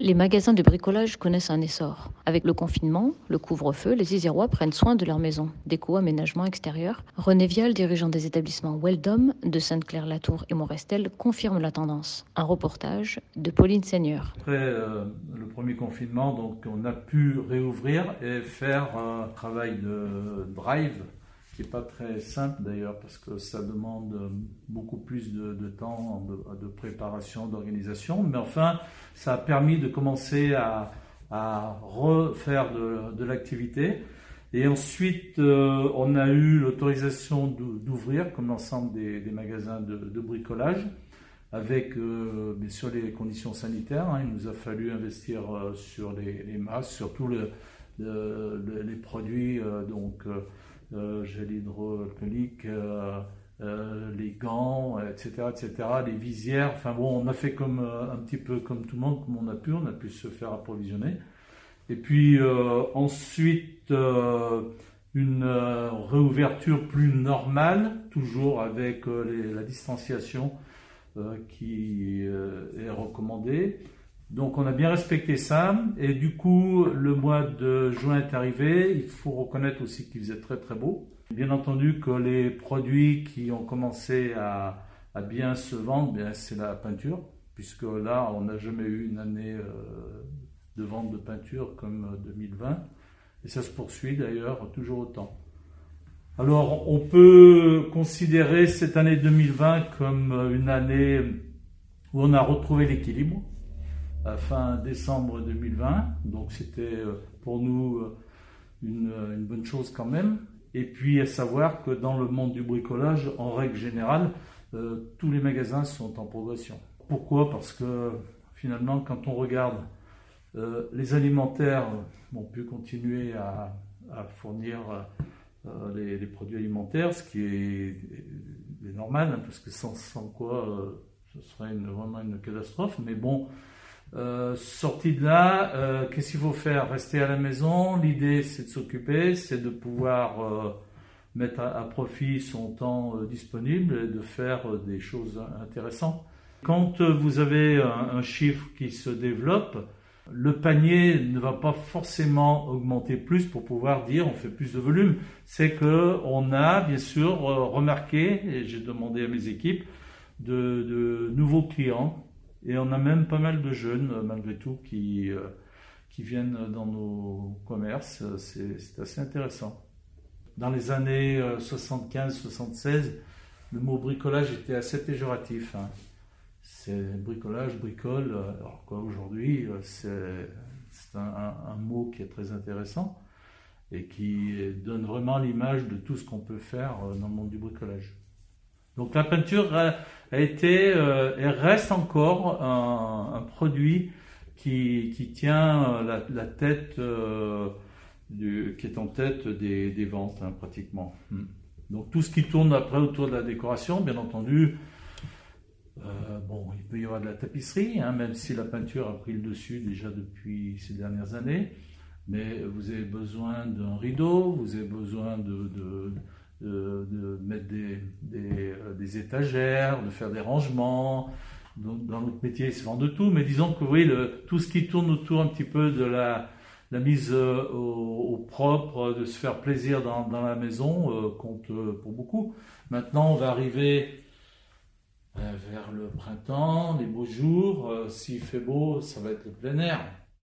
Les magasins de bricolage connaissent un essor. Avec le confinement, le couvre-feu, les Isérois prennent soin de leur maison. Déco, aménagement extérieur. René Vial, dirigeant des établissements Weldom de Sainte-Claire-Latour et Montrestel, confirme la tendance. Un reportage de Pauline Seigneur. Après euh, le premier confinement, donc, on a pu réouvrir et faire un travail de drive qui n'est pas très simple d'ailleurs parce que ça demande beaucoup plus de, temps de, préparation, d'organisation. Mais enfin, ça a permis de commencer à, refaire de, l'activité. Et ensuite, euh, on a eu l'autorisation d'ouvrir, comme l'ensemble des, magasins de, bricolage, avec euh, bien sûr les conditions sanitaires. Hein. Il nous a fallu investir euh, sur les, masques, sur tous les produits donc euh, gel hydroalcoolique, euh, euh, les gants, etc., etc., les visières. Enfin bon, on a fait comme un petit peu comme tout le monde, comme on a pu, on a pu se faire approvisionner. Et puis ensuite, une réouverture plus normale, toujours avec la distanciation qui est recommandée. Donc on a bien respecté ça et du coup le mois de juin est arrivé. Il faut reconnaître aussi qu'il faisait très très beau. Bien entendu que les produits qui ont commencé à, bien se vendre, bien c'est la peinture, puisque là on n'a jamais eu une année euh, de vente de peinture comme 2020 et ça se poursuit d'ailleurs toujours autant. Alors on peut considérer cette année 2020 comme une année où on a retrouvé l'équilibre fin décembre 2020. Donc c'était euh, pour nous euh, une, une, bonne chose quand même. Et puis à savoir que dans le monde du bricolage, en règle générale, euh, tous les magasins sont en progression. Pourquoi? Parce que finalement, quand on regarde les alimentaires ont pu continuer à, fournir les, produits alimentaires, ce qui est, normal, hein, parce que sans, quoi ce serait vraiment une catastrophe. Mais bon, euh, sorti de là, euh, qu'est-ce qu'il faut faire? Rester à la maison? L'idée, c'est de s'occuper, c'est de pouvoir euh, mettre à, profit son temps disponible et de faire des choses intéressantes. Quand vous avez un, chiffre qui se développe, le panier ne va pas forcément augmenter plus pour pouvoir dire on fait plus de volume. C'est que on a bien sûr remarqué, et j'ai demandé à mes équipes, de, de nouveaux clients et on a même pas mal de jeunes, euh, malgré tout, qui, euh, qui viennent dans nos commerces. C'est assez intéressant. Dans les années 75-76, euh, le mot bricolage était assez péjoratif. Hein. C'est bricolage, bricole. Alors quoi, aujourd'hui, c'est un, mot qui est très intéressant et qui donne vraiment l'image de tout ce qu'on peut faire dans le monde du bricolage. Donc la peinture a, été euh, et reste encore un, produit qui, tient euh, la, tête, euh, qui est en tête des, ventes hein, pratiquement. Hmm. Donc tout ce qui tourne après autour de la décoration, bien entendu, bon, il peut y avoir de la tapisserie, hein, même si la peinture a pris le dessus déjà depuis ces dernières années. Mais vous avez besoin d'un rideau, vous avez besoin de, mettre des, euh, des, étagères, de faire des rangements. Dans, notre métier, il se vend de tout, mais disons que oui, tout ce qui tourne autour un petit peu de la, mise euh, au, propre, de se faire plaisir dans, la maison, euh, compte pour beaucoup. Maintenant, on va arriver vers le printemps, les beaux jours. S'il fait beau, ça va être le plein air.